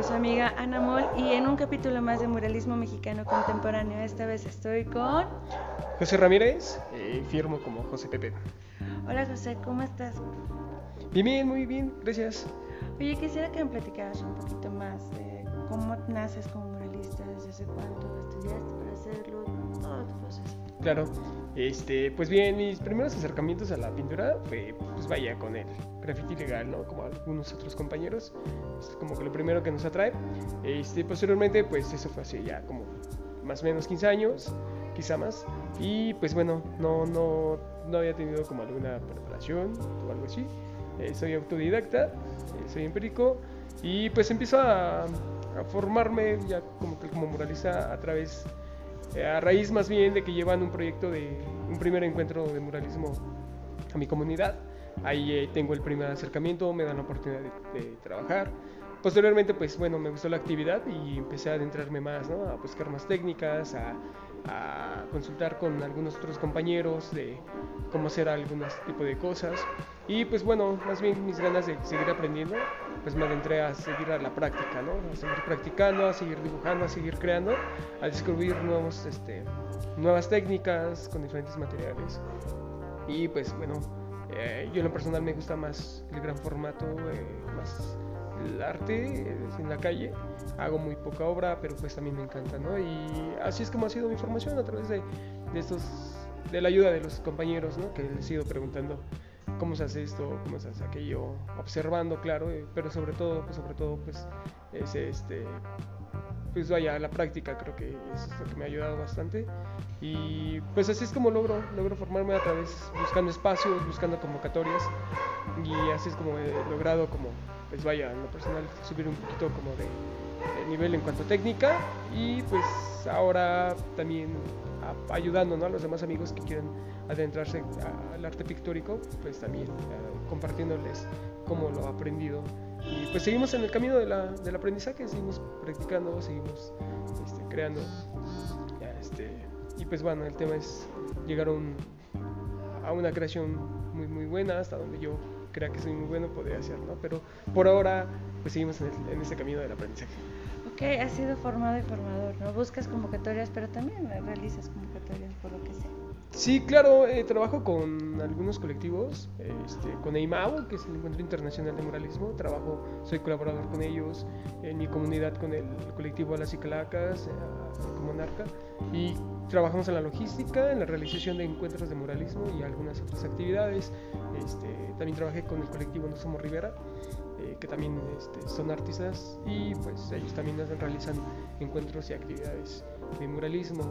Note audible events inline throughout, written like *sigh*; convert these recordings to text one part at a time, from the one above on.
soy su amiga Ana Mol y en un capítulo más de Muralismo Mexicano Contemporáneo. Esta vez estoy con... José Ramírez, eh, firmo como José Pepe. Hola José, ¿cómo estás? Bien, bien, muy bien, gracias. Oye, quisiera que me platicaras un poquito más de cómo naces como muralista, desde hace cuánto estudiaste para hacerlo, todo tu proceso. Claro, este, pues bien, mis primeros acercamientos a la pintura fue, pues vaya, con el graffiti legal, ¿no? Como algunos otros compañeros, es como que lo primero que nos atrae. Este, posteriormente, pues eso fue así ya como más o menos 15 años, quizá más. Y pues bueno, no, no, no había tenido como alguna preparación o algo así. Eh, soy autodidacta, eh, soy empírico y pues empiezo a, a formarme ya como que como muralista a través eh, a raíz más bien de que llevan un proyecto de un primer encuentro de muralismo a mi comunidad. Ahí eh, tengo el primer acercamiento, me dan la oportunidad de, de, trabajar. Posteriormente, pues bueno, me gustó la actividad y empecé a adentrarme más, ¿no? A buscar más técnicas, a, a consultar con algunos otros compañeros de cómo hacer algunos tipo de cosas. Y pues bueno, más bien mis ganas de seguir aprendiendo, pues me adentré a seguir a la práctica, ¿no? A seguir practicando, a seguir dibujando, a seguir creando, a descubrir nuevos, este, nuevas técnicas con diferentes materiales. Y pues bueno, eh, yo en lo personal me gusta más el gran formato, eh, más el arte en la calle. Hago muy poca obra, pero pues también me encanta, ¿no? Y así es como ha sido mi formación a través de, de estos, de la ayuda de los compañeros, ¿no? Que les he ido preguntando cómo se hace esto, cómo se hace aquello, observando, claro, eh, pero sobre todo, pues sobre todo, pues es este, pues vaya, la práctica creo que es lo que me ha ayudado bastante y pues así es como logro, logro formarme a través, buscando espacios, buscando convocatorias y así es como he logrado como, pues vaya, en lo personal subir un poquito como de, nivel en cuanto a técnica y pues ahora también ayudando ¿no? a los demás amigos que quieran adentrarse al arte pictórico, pues también uh, compartiéndoles cómo lo he aprendido. Y pues seguimos en el camino de la, del aprendizaje, seguimos practicando, seguimos este, creando. Este, y pues bueno, el tema es llegar a, a, una creación muy, muy buena, hasta donde yo crea que soy muy bueno, podría hacer, ¿no? Pero por ahora, pues seguimos en, el, en ese camino del aprendizaje. Ok, has sido formado y formador, ¿no? Buscas convocatorias, pero también realizas convocatorias por lo que sea. Sí, claro, eh, trabajo con algunos colectivos, este, con EIMAO, que es el Encuentro Internacional de Muralismo, trabajo, soy colaborador con ellos, en mi comunidad con el colectivo Las Icalacas, eh, como Narca, y trabajamos en la logística, en la realización de encuentros de muralismo y algunas otras actividades. Este, también trabajé con el colectivo No Somos Rivera, eh, que también este, son artistas y pues ellos también realizan encuentros y actividades de muralismo.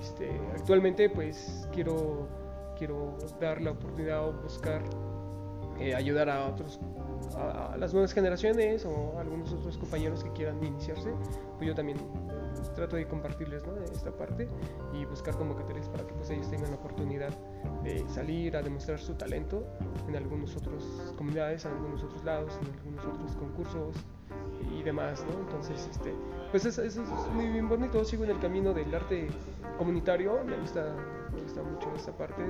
Este, actualmente pues quiero, quiero dar la oportunidad o buscar eh, ayudar a otros a, las nuevas generaciones o a algunos otros compañeros que quieran iniciarse pues yo también trato de compartirles ¿no? esta parte y buscar convocatorias para que pues ellos tengan la oportunidad de salir a demostrar su talento en algunas otras comunidades, en algunos otros lados, en algunos otros concursos y demás, ¿no? Entonces, este, pues eso, es muy bien bonito, sigo en el camino del arte comunitario, me gusta, me gusta mucho esta parte,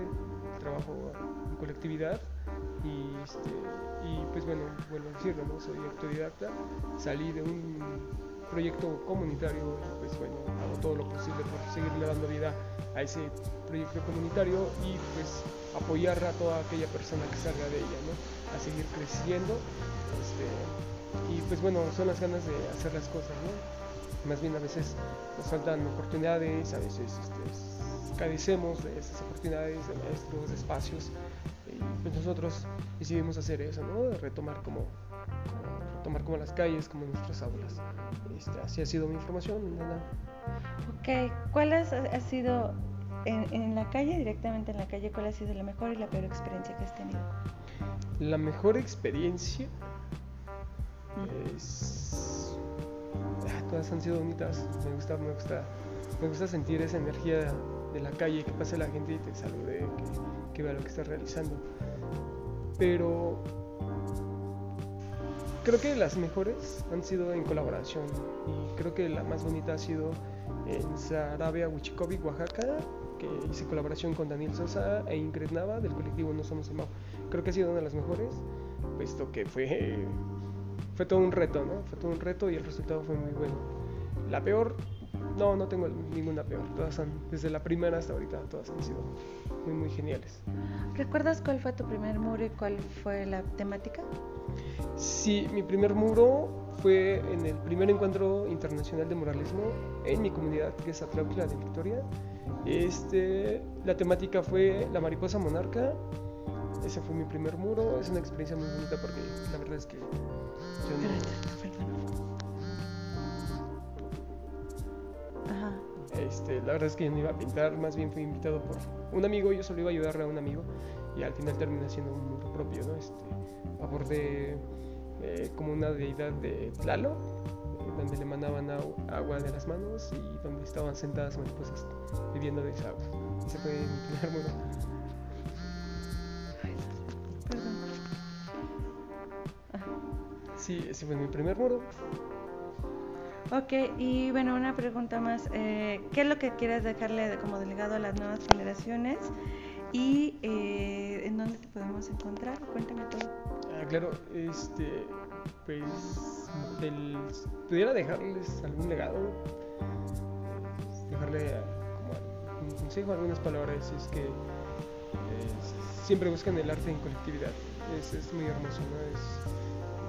trabajo en colectividad y, este, y pues bueno, vuelvo a decirlo, ¿no? Soy autodidacta, salí de un proyecto comunitario pues bueno, hago todo lo posible por seguirle dando vida a ese proyecto comunitario y pues apoyar a toda aquella persona que salga de ella, ¿no? A seguir creciendo. Este, y pues bueno, son las ganas de hacer las cosas, ¿no? Más bien a veces nos faltan oportunidades, a veces este, carecemos de esas oportunidades, de maestros, de espacios. Y pues nosotros decidimos hacer eso, ¿no? Retomar como, como retomar como las calles, como nuestras aulas. Este, así ha sido mi información, nada. Ok, ¿cuál has, ha sido en, en, la calle, directamente en la calle, cuál ha sido la mejor y la peor experiencia que has tenido? La mejor experiencia Ah, todas han sido bonitas, me gusta, me gusta, me gusta sentir esa energía de la calle, que pase la gente y te salude, que, que vea lo que estás realizando. Pero creo que las mejores han sido en colaboración y creo que la más bonita ha sido en Sarabia, Huichicovic, Oaxaca, que hice colaboración con Daniel Sosa e Ingrid Nava del colectivo No Somos Emao. Creo que ha sido una de las mejores, puesto que fue fue todo un reto, ¿no? Fue todo un reto y el resultado fue muy bueno. La peor, no, no tengo ninguna peor. Todas han, desde la primera hasta ahorita, todas han sido muy, muy geniales. ¿Recuerdas cuál fue tu primer muro y cuál fue la temática? Sí, mi primer muro fue en el primer encuentro internacional de muralismo en mi comunidad, que es Atlautla de Victoria. Este, la temática fue la mariposa monarca. Ese fue mi primer muro. Es una experiencia muy bonita porque la verdad es que yo Este, la verdad es que yo no iba a pintar, más bien fui invitado por un amigo, yo solo iba a ayudarle a un amigo y al final terminé haciendo un muro propio, ¿no? Este, abordé eh, como una deidad de Tlalo, eh, donde le mandaban agua de las manos y donde estaban sentadas mariposas bebiendo de esa agua. Ese fue mi primer muro. Sí, ese fue mi primer muro. Ok, y bueno, una pregunta más. Eh, ¿Qué es lo que quieres dejarle como delegado a las nuevas generaciones? ¿Y eh, en dónde te podemos encontrar? Cuéntame todo. Ah, claro, este, pues, del, pudiera dejarles algún legado, dejarle como un consejo, algunas palabras, es que eh, siempre buscan el arte en colectividad. Es, es muy hermoso, ¿no? Es,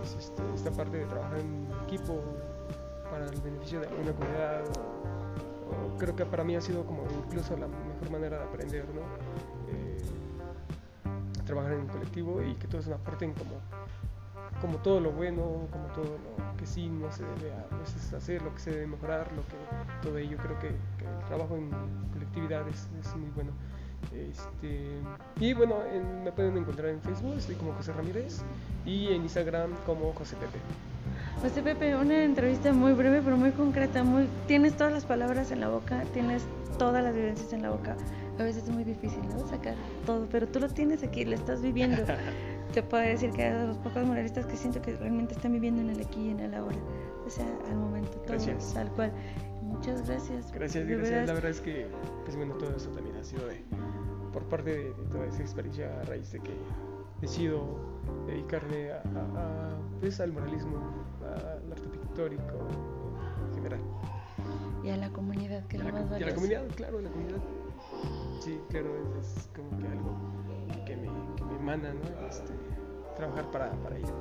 este, esta parte de trabajar en equipo, para el beneficio de alguna comunidad. creo que para mí ha sido como incluso la mejor manera de aprender, ¿no? Eh, trabajar en colectivo y que todos nos aporten como, como todo lo bueno, como todo lo que sí no se debe a veces hacer, lo que se debe mejorar, lo que todo ello. Creo que, el trabajo en colectividad es, es muy bueno. Este, y bueno, me pueden encontrar en Facebook, estoy como José Ramírez, y en Instagram como José Pepe. José Pepe, una entrevista muy breve pero muy concreta, muy tienes todas las palabras en la boca, tienes todas las vivencias en la boca. A veces es muy difícil, ¿no? Sacar todo, pero tú lo tienes aquí, lo estás viviendo. *laughs* Te puedo decir que hay de los pocos muralistas que siento que realmente están viviendo en el aquí y en el ahora. O sea, al momento, todo, gracias. tal cual. Muchas gracias. Gracias, gracias. La verdad es que, pues bueno, todo eso también ha sido de, por parte de, toda esa experiencia a raíz de que decido dedicarme a, a, pues, al muralismo al arte pictórico en general. Y a la comunidad, que es lo más valioso. Y a la comunidad, claro, la comunidad. Sí, claro, es, como que algo que me, que me emana, ¿no? Este, trabajar para, para ello.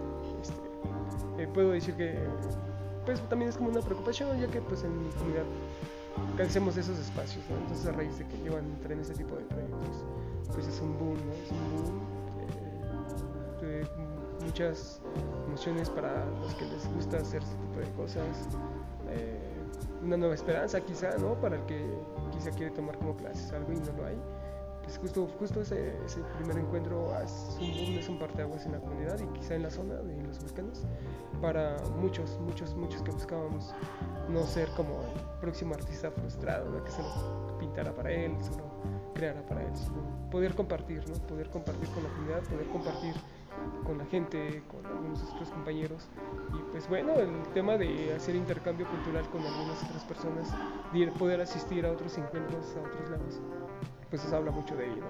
Este, eh, puedo decir que pues también es como una preocupación, ya que pues en mi comunidad de esos espacios, ¿no? Entonces a raíz de que llevan en ese tipo de proyectos, pues es un boom, ¿no? Es un boom. Eh, muchas emociones para los que les gusta hacer este tipo de cosas. Eh, una nueva esperanza quizá, ¿no? Para el que quizá quiere tomar como clases algo y no lo hay. Justo, justo ese, ese primer encuentro es un boom, es un parteaguas en la comunidad y quizá en la zona de los buscanos para muchos, muchos, muchos que buscábamos no ser como el próximo artista frustrado, ¿no? que solo pintara para él, solo creara para él, poder compartir, ¿no? Poder compartir con la comunidad, poder compartir con la gente, con algunos otros compañeros. Y pues bueno, el tema de hacer intercambio cultural con algunas otras personas, de poder asistir a otros encuentros, a otros lados, pues se habla mucho de ello,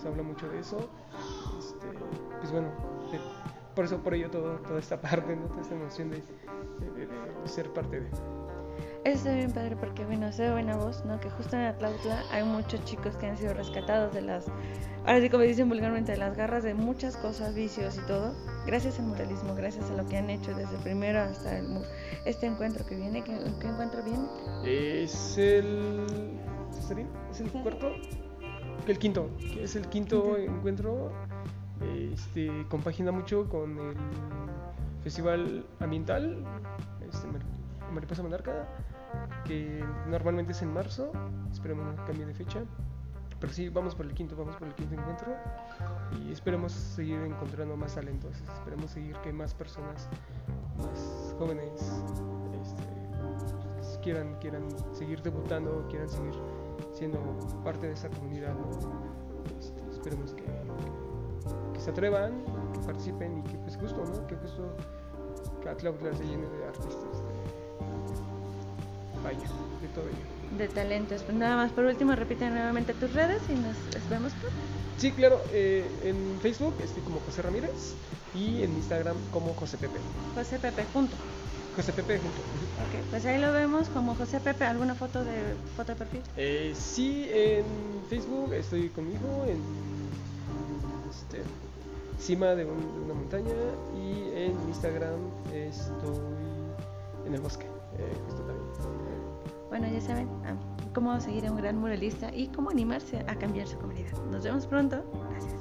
se habla mucho de eso. Este, pues bueno, por eso, por ello todo, toda esta parte, ¿no? toda esta emoción de, de ser parte de... Está bien padre porque, bueno, se buena voz, ¿no? Que justo en Atlautla hay muchos chicos que han sido rescatados de las, ahora sí como dicen vulgarmente, de las garras de muchas cosas, vicios y todo, gracias al muralismo, gracias a lo que han hecho desde primero hasta el, este encuentro que viene. ¿Qué, encuentro viene? Es el... ¿Es el cuarto? El quinto, es el quinto encuentro. Este, compagina mucho con el Festival Ambiental, este, Mariposa Monarca que normalmente es en marzo, esperemos no cambie de fecha. Pero sí, vamos por el quinto, vamos por el quinto encuentro y esperemos seguir encontrando más talentos, esperemos seguir que más personas, más jóvenes, este, quieran, quieran seguir debutando, quieran seguir siendo parte de esa comunidad. Este, esperemos que, que, se atrevan, que participen y que pues justo, ¿no? que justo que se llene de artistas vaya, de todo ello. de talentos. Pues nada más, por último, repite nuevamente tus redes y nos, vemos pronto. Sí, claro, eh, en Facebook estoy como José Ramírez y en Instagram como José Pepe. José Pepe, junto. José Pepe junto. Ok, pues ahí lo vemos como José Pepe. ¿Alguna foto de foto de perfil? Eh, sí, en Facebook estoy conmigo, en este, cima de, un- de una montaña y en Instagram estoy en el bosque, eh, justo también. Bueno, ya saben ah, cómo seguir a un gran muralista y cómo animarse a cambiar su comunidad. Nos vemos pronto. Gracias.